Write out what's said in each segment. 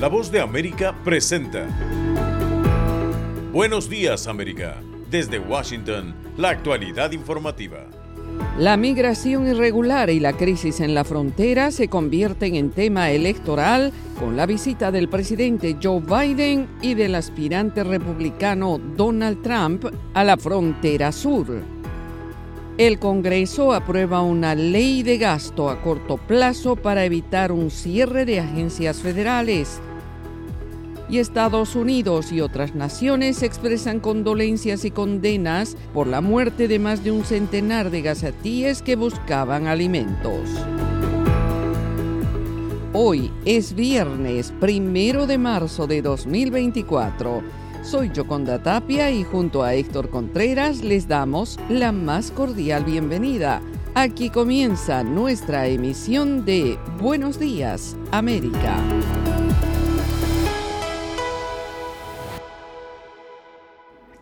La voz de América presenta. Buenos días América. Desde Washington, la actualidad informativa. La migración irregular y la crisis en la frontera se convierten en tema electoral con la visita del presidente Joe Biden y del aspirante republicano Donald Trump a la frontera sur. El Congreso aprueba una ley de gasto a corto plazo para evitar un cierre de agencias federales. Y Estados Unidos y otras naciones expresan condolencias y condenas por la muerte de más de un centenar de gazatíes que buscaban alimentos. Hoy es viernes primero de marzo de 2024. Soy Yoconda Tapia y junto a Héctor Contreras les damos la más cordial bienvenida. Aquí comienza nuestra emisión de Buenos Días, América.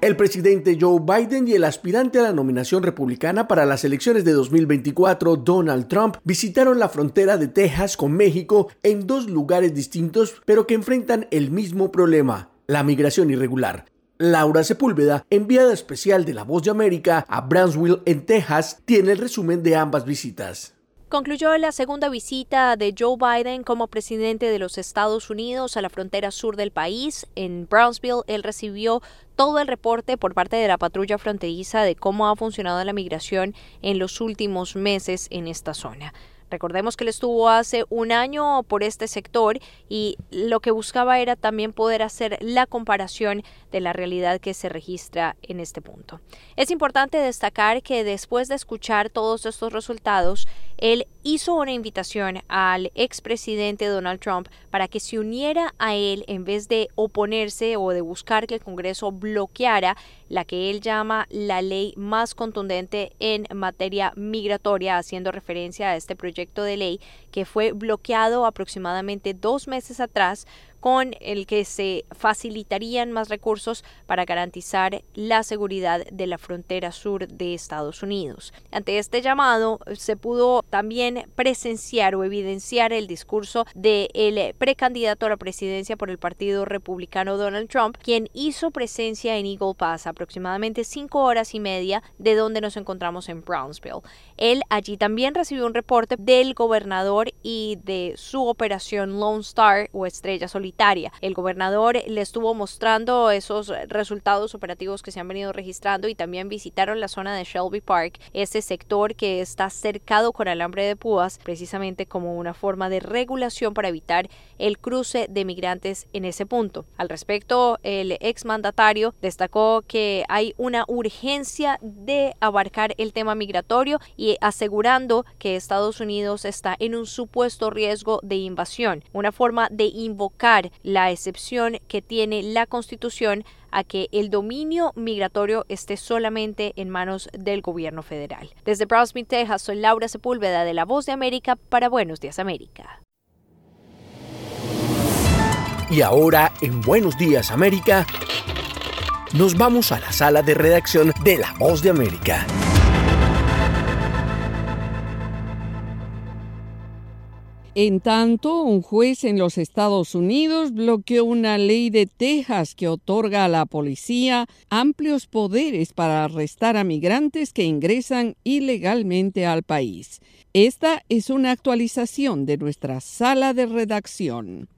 El presidente Joe Biden y el aspirante a la nominación republicana para las elecciones de 2024, Donald Trump, visitaron la frontera de Texas con México en dos lugares distintos, pero que enfrentan el mismo problema, la migración irregular. Laura Sepúlveda, enviada especial de La Voz de América a Brownsville, en Texas, tiene el resumen de ambas visitas. Concluyó la segunda visita de Joe Biden como presidente de los Estados Unidos a la frontera sur del país. En Brownsville, él recibió todo el reporte por parte de la patrulla fronteriza de cómo ha funcionado la migración en los últimos meses en esta zona. Recordemos que él estuvo hace un año por este sector y lo que buscaba era también poder hacer la comparación de la realidad que se registra en este punto. Es importante destacar que después de escuchar todos estos resultados, él hizo una invitación al expresidente Donald Trump para que se uniera a él en vez de oponerse o de buscar que el Congreso bloqueara la que él llama la ley más contundente en materia migratoria, haciendo referencia a este proyecto de ley que fue bloqueado aproximadamente dos meses atrás con el que se facilitarían más recursos para garantizar la seguridad de la frontera sur de Estados Unidos. Ante este llamado se pudo también presenciar o evidenciar el discurso del precandidato a la presidencia por el Partido Republicano Donald Trump, quien hizo presencia en Eagle Pass aproximadamente cinco horas y media de donde nos encontramos en Brownsville. Él allí también recibió un reporte del gobernador y de su operación Lone Star o Estrella Solitaria el gobernador le estuvo mostrando esos resultados operativos que se han venido registrando y también visitaron la zona de Shelby Park, ese sector que está cercado con alambre de púas, precisamente como una forma de regulación para evitar el cruce de migrantes en ese punto. Al respecto, el exmandatario destacó que hay una urgencia de abarcar el tema migratorio y asegurando que Estados Unidos está en un supuesto riesgo de invasión, una forma de invocar la excepción que tiene la Constitución a que el dominio migratorio esté solamente en manos del gobierno federal. Desde Brownsville, Texas, soy Laura Sepúlveda de La Voz de América para Buenos Días América. Y ahora, en Buenos Días América, nos vamos a la sala de redacción de La Voz de América. En tanto, un juez en los Estados Unidos bloqueó una ley de Texas que otorga a la policía amplios poderes para arrestar a migrantes que ingresan ilegalmente al país. Esta es una actualización de nuestra sala de redacción.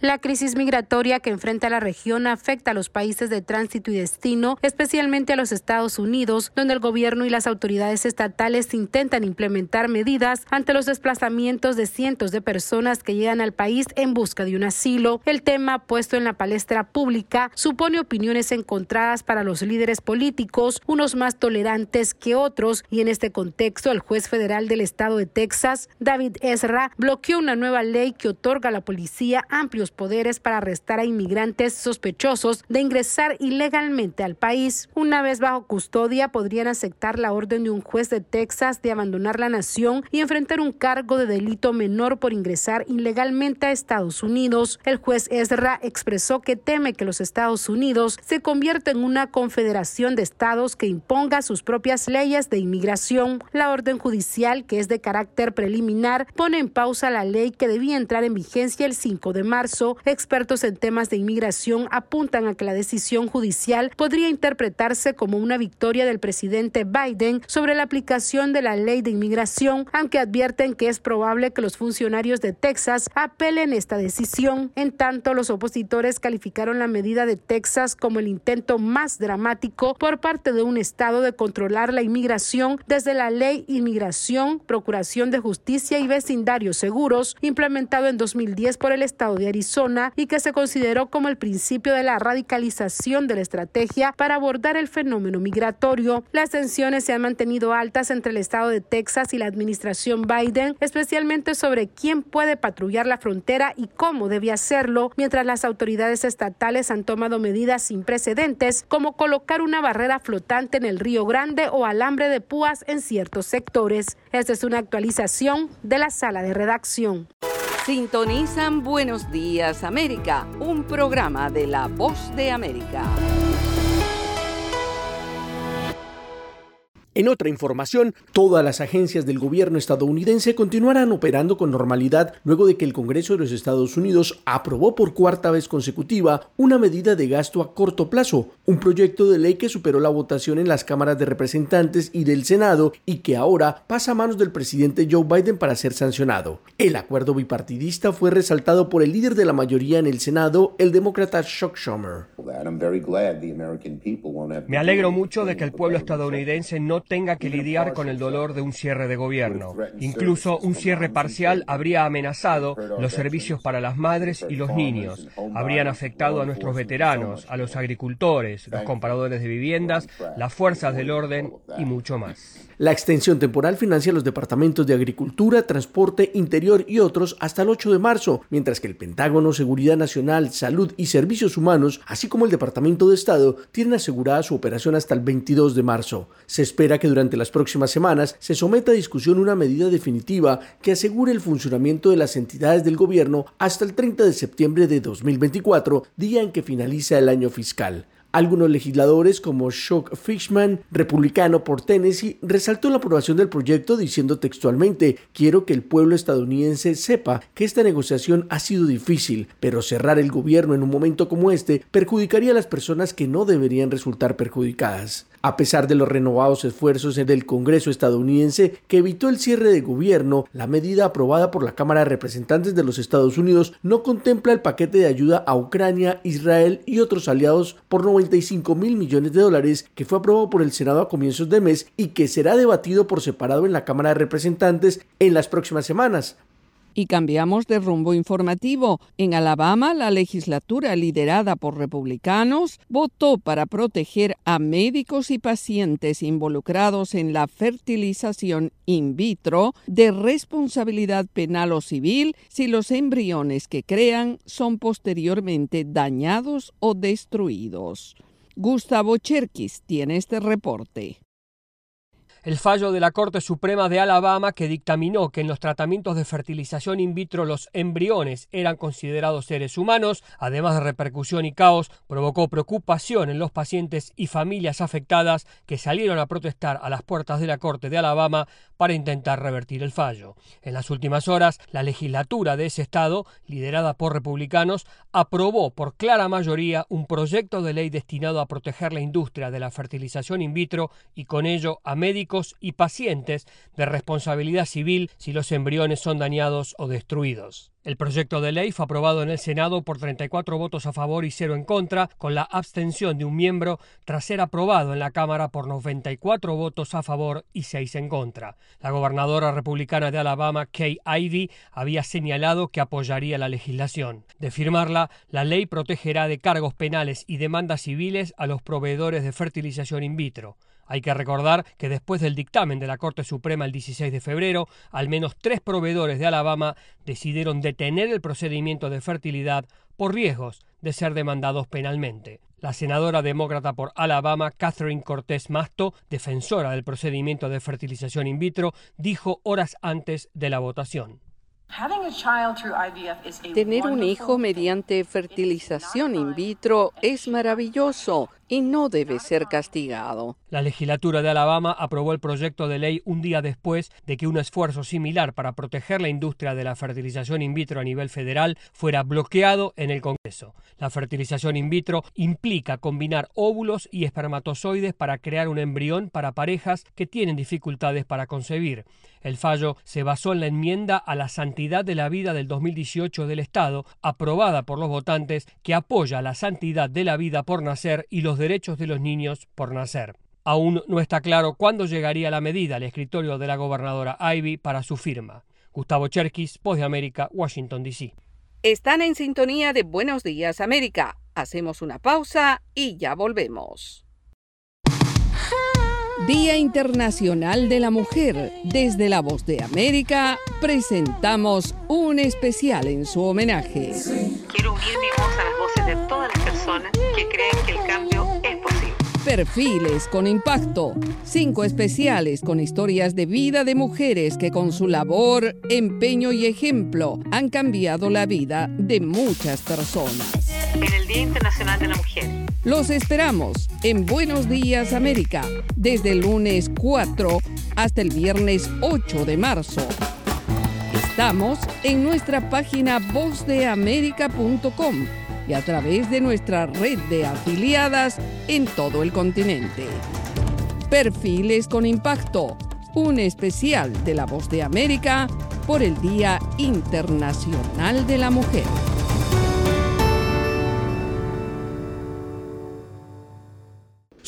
La crisis migratoria que enfrenta la región afecta a los países de tránsito y destino, especialmente a los Estados Unidos, donde el gobierno y las autoridades estatales intentan implementar medidas ante los desplazamientos de cientos de personas que llegan al país en busca de un asilo. El tema puesto en la palestra pública supone opiniones encontradas para los líderes políticos, unos más tolerantes que otros, y en este contexto el juez federal del estado de Texas, David Ezra, bloqueó una nueva ley que otorga a la policía amplios poderes para arrestar a inmigrantes sospechosos de ingresar ilegalmente al país. Una vez bajo custodia, podrían aceptar la orden de un juez de Texas de abandonar la nación y enfrentar un cargo de delito menor por ingresar ilegalmente a Estados Unidos. El juez Ezra expresó que teme que los Estados Unidos se convierta en una confederación de estados que imponga sus propias leyes de inmigración. La orden judicial, que es de carácter preliminar, pone en pausa la ley que debía entrar en vigencia el 5 de marzo expertos en temas de inmigración apuntan a que la decisión judicial podría interpretarse como una victoria del presidente Biden sobre la aplicación de la ley de inmigración, aunque advierten que es probable que los funcionarios de Texas apelen esta decisión. En tanto, los opositores calificaron la medida de Texas como el intento más dramático por parte de un estado de controlar la inmigración desde la ley Inmigración, Procuración de Justicia y Vecindarios Seguros, implementado en 2010 por el estado de Arizona y que se consideró como el principio de la radicalización de la estrategia para abordar el fenómeno migratorio. Las tensiones se han mantenido altas entre el estado de Texas y la administración Biden, especialmente sobre quién puede patrullar la frontera y cómo debe hacerlo, mientras las autoridades estatales han tomado medidas sin precedentes, como colocar una barrera flotante en el Río Grande o alambre de púas en ciertos sectores. Esta es una actualización de la sala de redacción. Sintonizan Buenos Días América, un programa de La Voz de América. En otra información, todas las agencias del gobierno estadounidense continuarán operando con normalidad luego de que el Congreso de los Estados Unidos aprobó por cuarta vez consecutiva una medida de gasto a corto plazo, un proyecto de ley que superó la votación en las cámaras de representantes y del Senado y que ahora pasa a manos del presidente Joe Biden para ser sancionado. El acuerdo bipartidista fue resaltado por el líder de la mayoría en el Senado, el demócrata Chuck Schumer. Me alegro mucho de que el pueblo estadounidense no tenga que lidiar con el dolor de un cierre de gobierno. Incluso un cierre parcial habría amenazado los servicios para las madres y los niños, habrían afectado a nuestros veteranos, a los agricultores, los compradores de viviendas, las fuerzas del orden y mucho más. La extensión temporal financia los departamentos de Agricultura, Transporte, Interior y otros hasta el 8 de marzo, mientras que el Pentágono, Seguridad Nacional, Salud y Servicios Humanos, así como el Departamento de Estado, tienen asegurada su operación hasta el 22 de marzo. Se espera que durante las próximas semanas se someta a discusión una medida definitiva que asegure el funcionamiento de las entidades del gobierno hasta el 30 de septiembre de 2024, día en que finaliza el año fiscal. Algunos legisladores, como Chuck Fishman, republicano por Tennessee, resaltó la aprobación del proyecto diciendo textualmente, quiero que el pueblo estadounidense sepa que esta negociación ha sido difícil, pero cerrar el gobierno en un momento como este perjudicaría a las personas que no deberían resultar perjudicadas. A pesar de los renovados esfuerzos del Congreso estadounidense que evitó el cierre de gobierno, la medida aprobada por la Cámara de Representantes de los Estados Unidos no contempla el paquete de ayuda a Ucrania, Israel y otros aliados por 95 mil millones de dólares que fue aprobado por el Senado a comienzos de mes y que será debatido por separado en la Cámara de Representantes en las próximas semanas. Y cambiamos de rumbo informativo. En Alabama, la legislatura liderada por republicanos votó para proteger a médicos y pacientes involucrados en la fertilización in vitro de responsabilidad penal o civil si los embriones que crean son posteriormente dañados o destruidos. Gustavo Cherkis tiene este reporte el fallo de la Corte Suprema de Alabama que dictaminó que en los tratamientos de fertilización in vitro los embriones eran considerados seres humanos, además de repercusión y caos, provocó preocupación en los pacientes y familias afectadas que salieron a protestar a las puertas de la Corte de Alabama para intentar revertir el fallo. En las últimas horas, la legislatura de ese estado, liderada por republicanos, aprobó por clara mayoría un proyecto de ley destinado a proteger la industria de la fertilización in vitro y con ello a médicos y pacientes de responsabilidad civil si los embriones son dañados o destruidos. El proyecto de ley fue aprobado en el Senado por 34 votos a favor y 0 en contra, con la abstención de un miembro tras ser aprobado en la Cámara por 94 votos a favor y 6 en contra. La gobernadora republicana de Alabama, Kay Ivey, había señalado que apoyaría la legislación. De firmarla, la ley protegerá de cargos penales y demandas civiles a los proveedores de fertilización in vitro. Hay que recordar que después del dictamen de la Corte Suprema el 16 de febrero, al menos tres proveedores de Alabama decidieron detener el procedimiento de fertilidad por riesgos de ser demandados penalmente. La senadora demócrata por Alabama, Catherine Cortés Masto, defensora del procedimiento de fertilización in vitro, dijo horas antes de la votación. Tener un hijo mediante fertilización in vitro es maravilloso y no debe ser castigado. La legislatura de Alabama aprobó el proyecto de ley un día después de que un esfuerzo similar para proteger la industria de la fertilización in vitro a nivel federal fuera bloqueado en el Congreso. La fertilización in vitro implica combinar óvulos y espermatozoides para crear un embrión para parejas que tienen dificultades para concebir. El fallo se basó en la enmienda a la santidad de la vida del 2018 del Estado, aprobada por los votantes, que apoya la santidad de la vida por nacer y los derechos de los niños por nacer. Aún no está claro cuándo llegaría la medida al escritorio de la gobernadora Ivy para su firma. Gustavo Cherkis, Voz de América, Washington, D.C. Están en sintonía de Buenos Días América. Hacemos una pausa y ya volvemos. Día Internacional de la Mujer. Desde la Voz de América presentamos un especial en su homenaje. Quiero unir mi voz a las voces de todas las personas que creen que el cambio es posible. Perfiles con impacto. Cinco especiales con historias de vida de mujeres que con su labor, empeño y ejemplo han cambiado la vida de muchas personas. En el Día Internacional de la Mujer. Los esperamos en Buenos Días América desde el lunes 4 hasta el viernes 8 de marzo. Estamos en nuestra página vozdeamerica.com y a través de nuestra red de afiliadas en todo el continente. Perfiles con impacto, un especial de la Voz de América por el Día Internacional de la Mujer.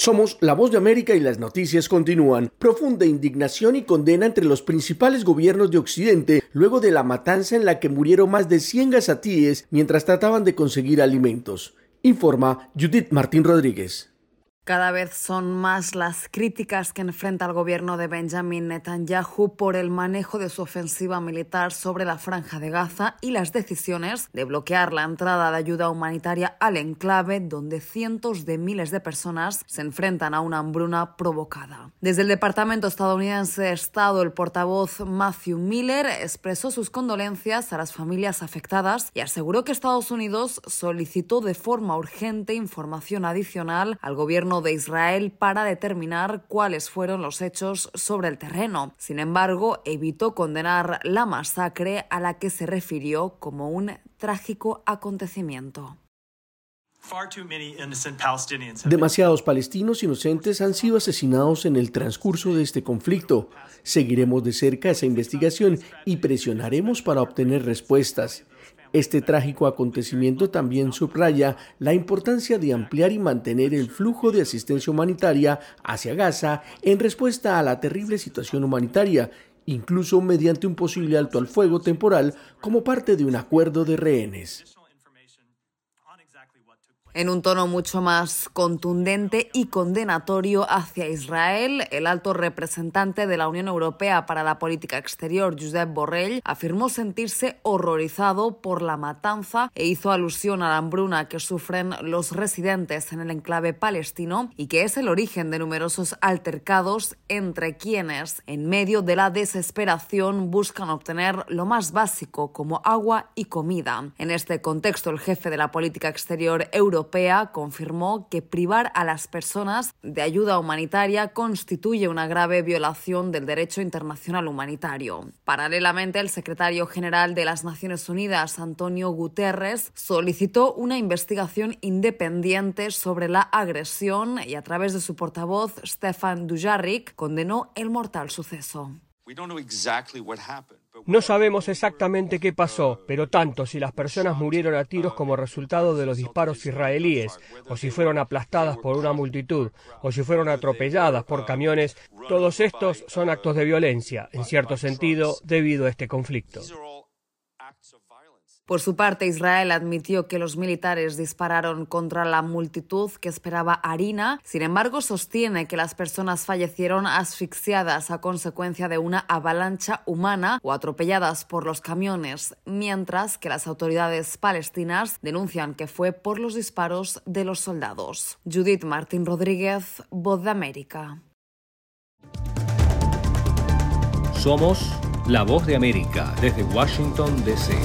Somos La Voz de América y las noticias continúan. Profunda indignación y condena entre los principales gobiernos de Occidente luego de la matanza en la que murieron más de 100 gazatíes mientras trataban de conseguir alimentos. Informa Judith Martín Rodríguez. Cada vez son más las críticas que enfrenta el gobierno de Benjamin Netanyahu por el manejo de su ofensiva militar sobre la franja de Gaza y las decisiones de bloquear la entrada de ayuda humanitaria al enclave donde cientos de miles de personas se enfrentan a una hambruna provocada. Desde el Departamento estadounidense de Estado, el portavoz Matthew Miller expresó sus condolencias a las familias afectadas y aseguró que Estados Unidos solicitó de forma urgente información adicional al gobierno de Israel para determinar cuáles fueron los hechos sobre el terreno. Sin embargo, evitó condenar la masacre a la que se refirió como un trágico acontecimiento. Demasiados palestinos inocentes han sido asesinados en el transcurso de este conflicto. Seguiremos de cerca esa investigación y presionaremos para obtener respuestas. Este trágico acontecimiento también subraya la importancia de ampliar y mantener el flujo de asistencia humanitaria hacia Gaza en respuesta a la terrible situación humanitaria, incluso mediante un posible alto al fuego temporal como parte de un acuerdo de rehenes. En un tono mucho más contundente y condenatorio hacia Israel, el alto representante de la Unión Europea para la Política Exterior, Josep Borrell, afirmó sentirse horrorizado por la matanza e hizo alusión a la hambruna que sufren los residentes en el enclave palestino y que es el origen de numerosos altercados entre quienes, en medio de la desesperación, buscan obtener lo más básico como agua y comida. En este contexto, el jefe de la política exterior europea Europea confirmó que privar a las personas de ayuda humanitaria constituye una grave violación del derecho internacional humanitario. Paralelamente, el secretario general de las Naciones Unidas, Antonio Guterres, solicitó una investigación independiente sobre la agresión y a través de su portavoz, Stefan Dujarric, condenó el mortal suceso. No sabemos exactamente qué pasó, pero tanto si las personas murieron a tiros como resultado de los disparos israelíes, o si fueron aplastadas por una multitud, o si fueron atropelladas por camiones, todos estos son actos de violencia, en cierto sentido, debido a este conflicto. Por su parte, Israel admitió que los militares dispararon contra la multitud que esperaba harina. Sin embargo, sostiene que las personas fallecieron asfixiadas a consecuencia de una avalancha humana o atropelladas por los camiones, mientras que las autoridades palestinas denuncian que fue por los disparos de los soldados. Judith Martín Rodríguez, Voz de América. Somos la voz de América desde Washington, D.C.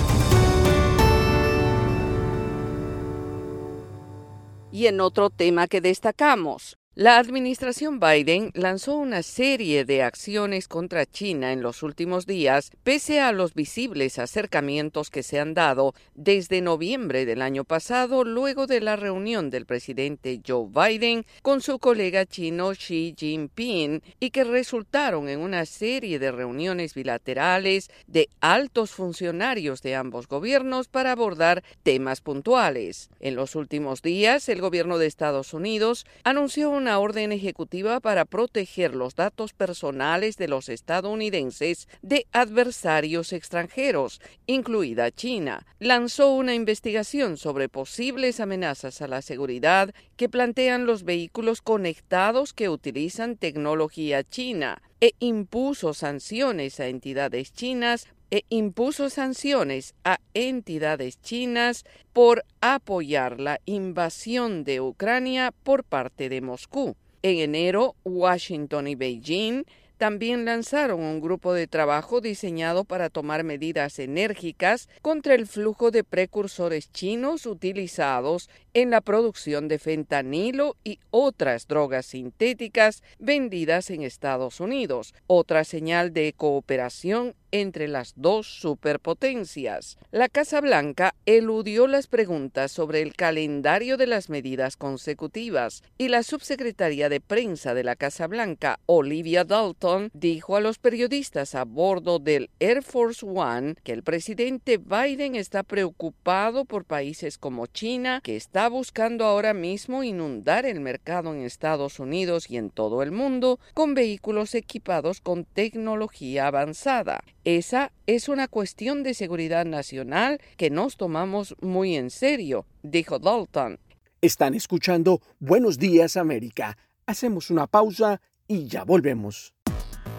Y en otro tema que destacamos, la administración Biden lanzó una serie de acciones contra China en los últimos días, pese a los visibles acercamientos que se han dado desde noviembre del año pasado, luego de la reunión del presidente Joe Biden con su colega chino Xi Jinping, y que resultaron en una serie de reuniones bilaterales de altos funcionarios de ambos gobiernos para abordar temas puntuales. En los últimos días, el gobierno de Estados Unidos anunció una orden ejecutiva para proteger los datos personales de los estadounidenses de adversarios extranjeros, incluida China. Lanzó una investigación sobre posibles amenazas a la seguridad que plantean los vehículos conectados que utilizan tecnología china e impuso sanciones a entidades chinas e impuso sanciones a entidades chinas por apoyar la invasión de Ucrania por parte de Moscú. En enero, Washington y Beijing también lanzaron un grupo de trabajo diseñado para tomar medidas enérgicas contra el flujo de precursores chinos utilizados en la producción de fentanilo y otras drogas sintéticas vendidas en Estados Unidos, otra señal de cooperación entre las dos superpotencias. La Casa Blanca eludió las preguntas sobre el calendario de las medidas consecutivas y la subsecretaria de prensa de la Casa Blanca, Olivia Dalton, dijo a los periodistas a bordo del Air Force One que el presidente Biden está preocupado por países como China, que está buscando ahora mismo inundar el mercado en Estados Unidos y en todo el mundo con vehículos equipados con tecnología avanzada. Esa es una cuestión de seguridad nacional que nos tomamos muy en serio, dijo Dalton. Están escuchando Buenos Días América. Hacemos una pausa y ya volvemos.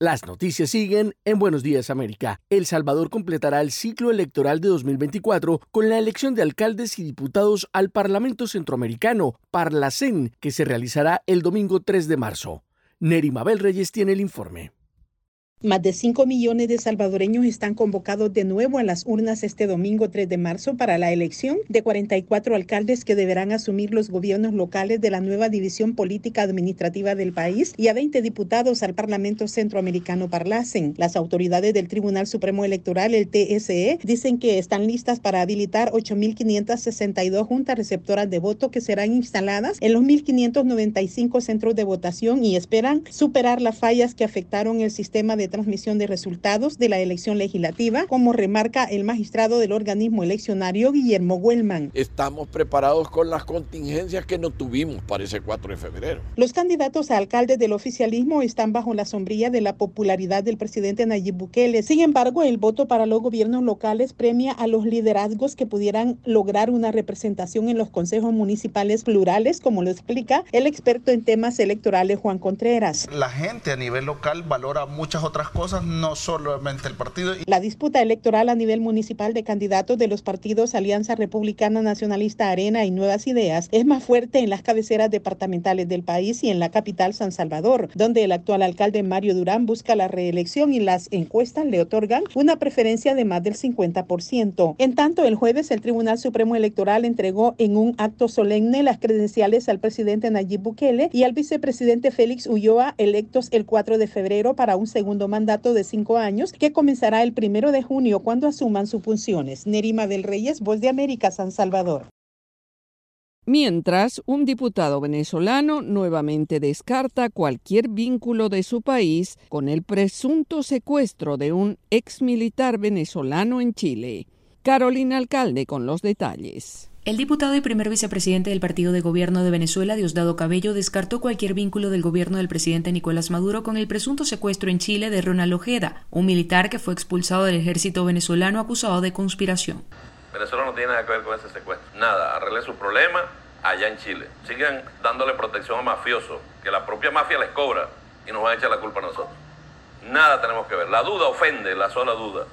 Las noticias siguen en Buenos Días América. El Salvador completará el ciclo electoral de 2024 con la elección de alcaldes y diputados al Parlamento Centroamericano, Parlacen, que se realizará el domingo 3 de marzo. Neri Mabel Reyes tiene el informe. Más de 5 millones de salvadoreños están convocados de nuevo a las urnas este domingo 3 de marzo para la elección de 44 alcaldes que deberán asumir los gobiernos locales de la nueva división política administrativa del país y a 20 diputados al Parlamento Centroamericano Parlacen. Las autoridades del Tribunal Supremo Electoral, el TSE, dicen que están listas para habilitar 8.562 juntas receptoras de voto que serán instaladas en los 1.595 centros de votación y esperan superar las fallas que afectaron el sistema de transmisión de resultados de la elección legislativa, como remarca el magistrado del organismo eleccionario Guillermo Huelman. Estamos preparados con las contingencias que no tuvimos para ese 4 de febrero. Los candidatos a alcaldes del oficialismo están bajo la sombrilla de la popularidad del presidente Nayib Bukele. Sin embargo, el voto para los gobiernos locales premia a los liderazgos que pudieran lograr una representación en los consejos municipales plurales, como lo explica el experto en temas electorales Juan Contreras. La gente a nivel local valora muchas otras cosas, no solamente el partido. La disputa electoral a nivel municipal de candidatos de los partidos Alianza Republicana Nacionalista Arena y Nuevas Ideas es más fuerte en las cabeceras departamentales del país y en la capital San Salvador, donde el actual alcalde Mario Durán busca la reelección y las encuestas le otorgan una preferencia de más del 50%. En tanto, el jueves el Tribunal Supremo Electoral entregó en un acto solemne las credenciales al presidente Nayib Bukele y al vicepresidente Félix Ulloa, electos el 4 de febrero para un segundo mandato de cinco años que comenzará el primero de junio cuando asuman sus funciones. Nerima del Reyes, Voz de América, San Salvador. Mientras, un diputado venezolano nuevamente descarta cualquier vínculo de su país con el presunto secuestro de un ex militar venezolano en Chile. Carolina Alcalde con los detalles. El diputado y primer vicepresidente del partido de gobierno de Venezuela, Diosdado Cabello, descartó cualquier vínculo del gobierno del presidente Nicolás Maduro con el presunto secuestro en Chile de Ronald Ojeda, un militar que fue expulsado del ejército venezolano acusado de conspiración. Venezuela no tiene nada que ver con ese secuestro. Nada, arregle su problema allá en Chile. Sigan dándole protección a mafiosos, que la propia mafia les cobra y nos van a echar la culpa a nosotros. Nada tenemos que ver. La duda ofende, la sola duda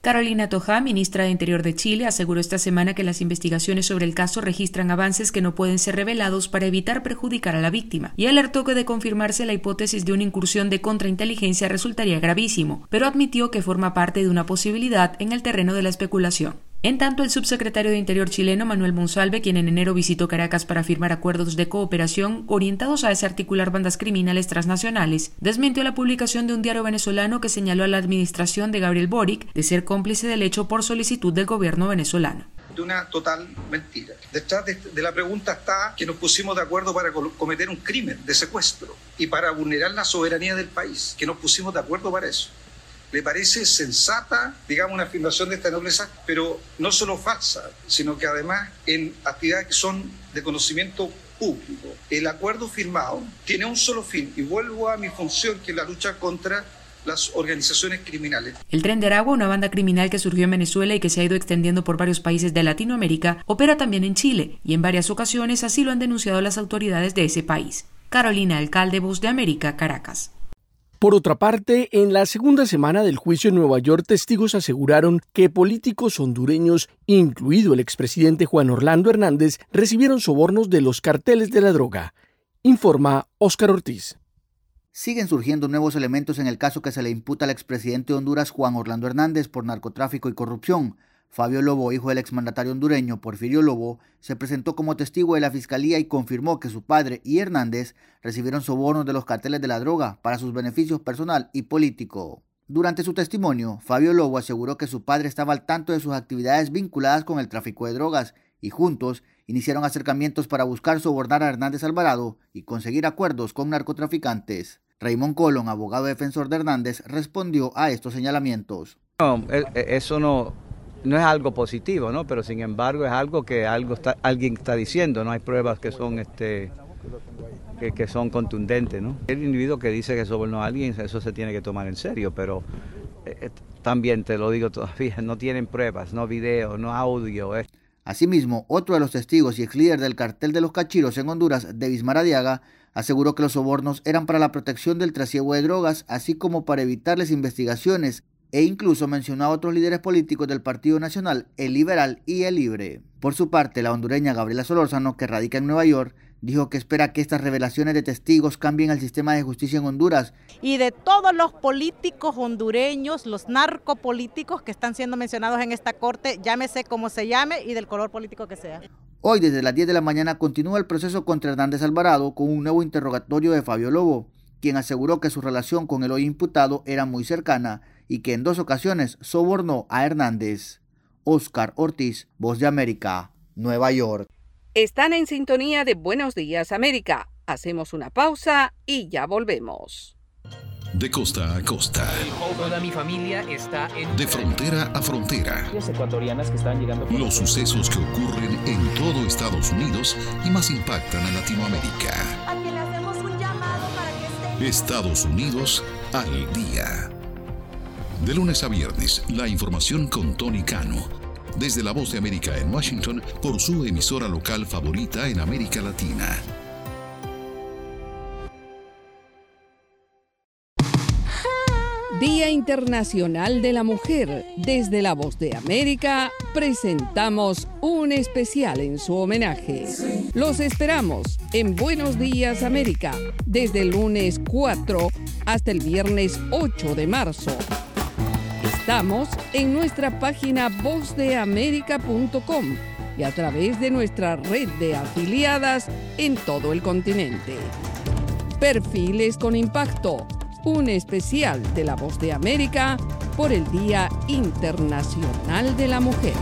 Carolina Toja, ministra de Interior de Chile, aseguró esta semana que las investigaciones sobre el caso registran avances que no pueden ser revelados para evitar perjudicar a la víctima, y alertó que de confirmarse la hipótesis de una incursión de contrainteligencia resultaría gravísimo, pero admitió que forma parte de una posibilidad en el terreno de la especulación. En tanto, el subsecretario de Interior chileno, Manuel Monsalve, quien en enero visitó Caracas para firmar acuerdos de cooperación orientados a desarticular bandas criminales transnacionales, desmintió la publicación de un diario venezolano que señaló a la administración de Gabriel Boric de ser cómplice del hecho por solicitud del gobierno venezolano de una total mentira. Detrás de, de, la pregunta está que nos pusimos de acuerdo para cometer un crimen de secuestro y para vulnerar la soberanía del país, que nos pusimos de acuerdo para eso le parece sensata, digamos, una afirmación de esta nobleza, pero no solo falsa, sino que además en actividades que son de conocimiento público. El acuerdo firmado tiene un solo fin, y vuelvo a mi función, que es la lucha contra las organizaciones criminales. El Tren de Aragua, una banda criminal que surgió en Venezuela y que se ha ido extendiendo por varios países de Latinoamérica, opera también en Chile, y en varias ocasiones así lo han denunciado las autoridades de ese país. Carolina Alcalde, Voz de América, Caracas. Por otra parte, en la segunda semana del juicio en Nueva York, testigos aseguraron que políticos hondureños, incluido el expresidente Juan Orlando Hernández, recibieron sobornos de los carteles de la droga. Informa Óscar Ortiz. Siguen surgiendo nuevos elementos en el caso que se le imputa al expresidente de Honduras Juan Orlando Hernández por narcotráfico y corrupción. Fabio Lobo, hijo del exmandatario hondureño Porfirio Lobo, se presentó como testigo de la fiscalía y confirmó que su padre y Hernández recibieron sobornos de los carteles de la droga para sus beneficios personal y político. Durante su testimonio, Fabio Lobo aseguró que su padre estaba al tanto de sus actividades vinculadas con el tráfico de drogas y juntos iniciaron acercamientos para buscar sobornar a Hernández Alvarado y conseguir acuerdos con narcotraficantes. Raymond Colón, abogado defensor de Hernández, respondió a estos señalamientos. E, e, eso no, no es algo positivo, ¿no? Pero sin embargo es algo que algo está, alguien está diciendo, no hay pruebas que son este que, son contundentes, ¿no? El individuo que dice que sobornó a alguien, eso se tiene que tomar en serio, pero eh, eh, también te lo digo todavía, no tienen pruebas, no video, no audio. Asimismo, otro de los testigos y ex líder del cartel de los cachiros en Honduras, Davis Maradiaga, aseguró que los sobornos eran para la protección del trasiego de drogas, así como para evitarles investigaciones e incluso mencionó a otros líderes políticos del Partido Nacional, el Liberal y el Libre. Por su parte, la hondureña Gabriela Solórzano, que radica en Nueva York, dijo que espera que estas revelaciones de testigos cambien el sistema de justicia en Honduras. Y de todos los políticos hondureños, los narcopolíticos que están siendo mencionados en esta corte, llámese como se llame y del color político que sea. Hoy desde las 10 de la mañana continúa el proceso contra Hernández Alvarado con un nuevo interrogatorio de Fabio Lobo, quien aseguró que su relación con el hoy imputado era muy cercana y que en dos ocasiones sobornó a Hernández. Oscar Ortiz, Voz de América, Nueva York. Están en sintonía de Buenos Días América. Hacemos una pausa y ya volvemos. De costa a costa. Toda mi familia está en... De frontera a frontera. ecuatorianas que están llegando... Los sucesos que ocurren en todo Estados Unidos y más impactan a Latinoamérica. Aquí le hacemos un llamado para que esté... Estados Unidos al día. De lunes a viernes, la información con Tony Cano. Desde la voz de América en Washington por su emisora local favorita en América Latina. Día Internacional de la Mujer. Desde la Voz de América presentamos un especial en su homenaje. Los esperamos en Buenos Días América desde el lunes 4 hasta el viernes 8 de marzo. Estamos en nuestra página vozdeamerica.com y a través de nuestra red de afiliadas en todo el continente. Perfiles con impacto un especial de La Voz de América por el Día Internacional de la Mujer.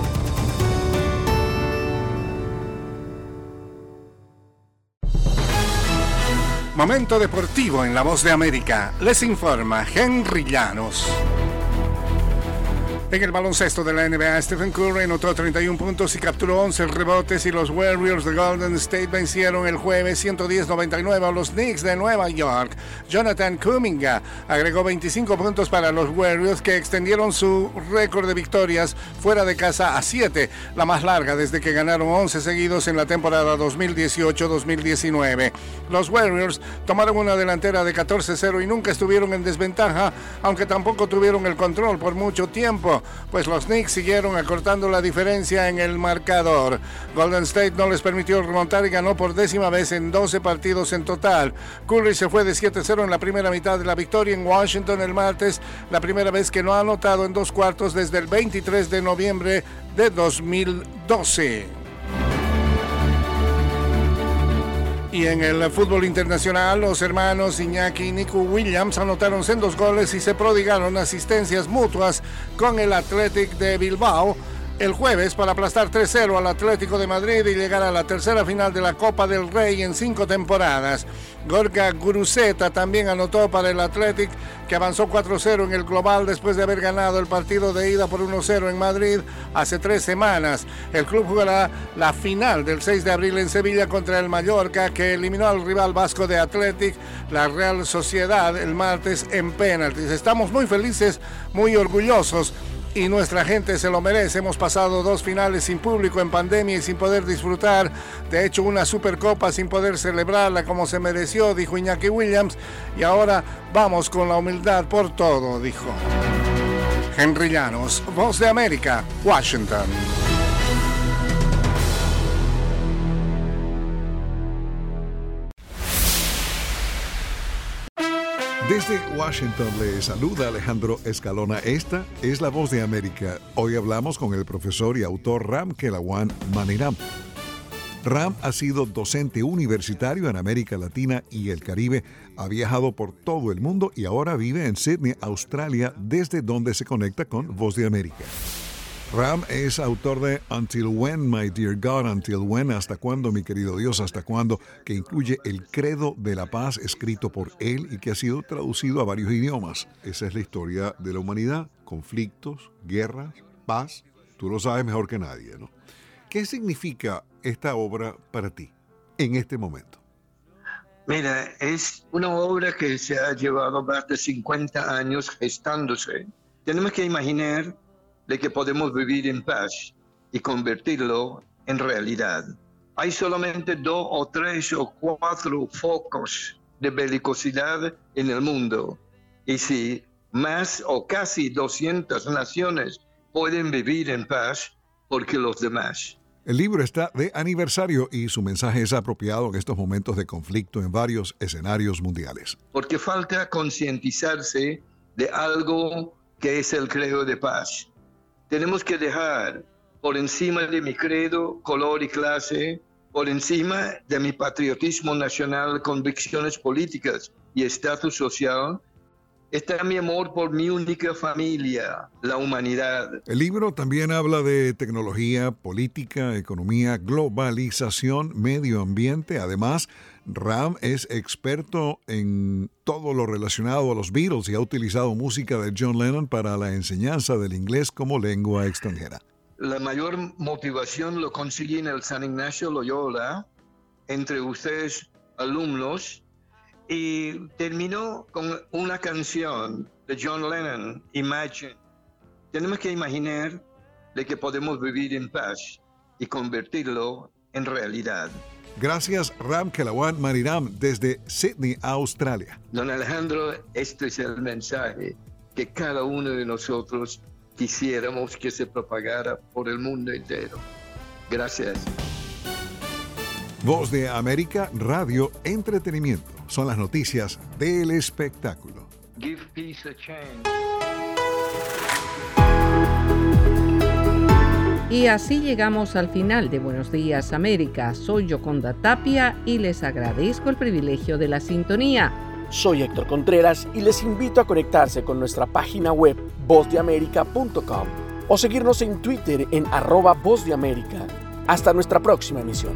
Momento deportivo en La Voz de América. Les informa Henry Llanos. En el baloncesto de la NBA, Stephen Curry anotó 31 puntos y capturó 11 rebotes y los Warriors de Golden State vencieron el jueves 110-99 a los Knicks de Nueva York. Jonathan Kuminga agregó 25 puntos para los Warriors que extendieron su récord de victorias fuera de casa a 7, la más larga desde que ganaron 11 seguidos en la temporada 2018-2019. Los Warriors tomaron una delantera de 14-0 y nunca estuvieron en desventaja, aunque tampoco tuvieron el control por mucho tiempo pues los Knicks siguieron acortando la diferencia en el marcador. Golden State no les permitió remontar y ganó por décima vez en 12 partidos en total. Curry se fue de 7-0 en la primera mitad de la victoria en Washington el martes, la primera vez que no ha anotado en dos cuartos desde el 23 de noviembre de 2012. Y en el fútbol internacional, los hermanos Iñaki y Nico Williams anotaron sendos goles y se prodigaron asistencias mutuas con el Athletic de Bilbao el jueves para aplastar 3-0 al Atlético de Madrid y llegar a la tercera final de la Copa del Rey en cinco temporadas. Gorka Guruseta también anotó para el Athletic que avanzó 4-0 en el global después de haber ganado el partido de ida por 1-0 en Madrid hace tres semanas. El club jugará la final del 6 de abril en Sevilla contra el Mallorca que eliminó al rival vasco de Athletic, la Real Sociedad, el martes en penaltis. Estamos muy felices, muy orgullosos y nuestra gente se lo merece. Hemos pasado dos finales sin público en pandemia y sin poder disfrutar. De hecho, una Supercopa sin poder celebrarla como se mereció, dijo Iñaki Williams. Y ahora vamos con la humildad por todo, dijo. Henry Llanos, Voz de América, Washington. Desde Washington le saluda Alejandro Escalona. Esta es la voz de América. Hoy hablamos con el profesor y autor Ram Kelawan Maniram. Ram ha sido docente universitario en América Latina y el Caribe, ha viajado por todo el mundo y ahora vive en Sydney, Australia, desde donde se conecta con Voz de América. Ram es autor de Until When, My Dear God, Until When, Hasta cuándo, mi querido Dios, hasta cuándo, que incluye el credo de la paz escrito por él y que ha sido traducido a varios idiomas. Esa es la historia de la humanidad, conflictos, guerras, paz. Tú lo sabes mejor que nadie, ¿no? ¿Qué significa esta obra para ti en este momento? Mira, es una obra que se ha llevado más de 50 años gestándose. Tenemos que imaginar de que podemos vivir en paz y convertirlo en realidad. Hay solamente dos o tres o cuatro focos de belicosidad en el mundo. Y si más o casi 200 naciones pueden vivir en paz, porque los demás. El libro está de aniversario y su mensaje es apropiado en estos momentos de conflicto en varios escenarios mundiales. Porque falta concientizarse de algo que es el credo de paz. Tenemos que dejar por encima de mi credo, color y clase, por encima de mi patriotismo nacional, convicciones políticas y estatus social, está mi amor por mi única familia, la humanidad. El libro también habla de tecnología, política, economía, globalización, medio ambiente. Además, Ram es experto en todo lo relacionado a los Beatles y ha utilizado música de John Lennon para la enseñanza del inglés como lengua extranjera. La mayor motivación lo conseguí en el San Ignacio Loyola, entre ustedes alumnos, y terminó con una canción de John Lennon, Imagine. Tenemos que imaginar de que podemos vivir en paz y convertirlo en realidad. Gracias Ram Kelawan Mariram desde Sydney, Australia. Don Alejandro, este es el mensaje. que cada uno de nosotros quisiéramos que se propagara por el mundo entero. Gracias. Voz de América, Radio, Entretenimiento. Son las noticias del espectáculo. Give peace a chance. Y así llegamos al final de Buenos Días América. Soy Yoconda Tapia y les agradezco el privilegio de la sintonía. Soy Héctor Contreras y les invito a conectarse con nuestra página web vozdeamerica.com o seguirnos en Twitter en arroba Voz de América. Hasta nuestra próxima emisión.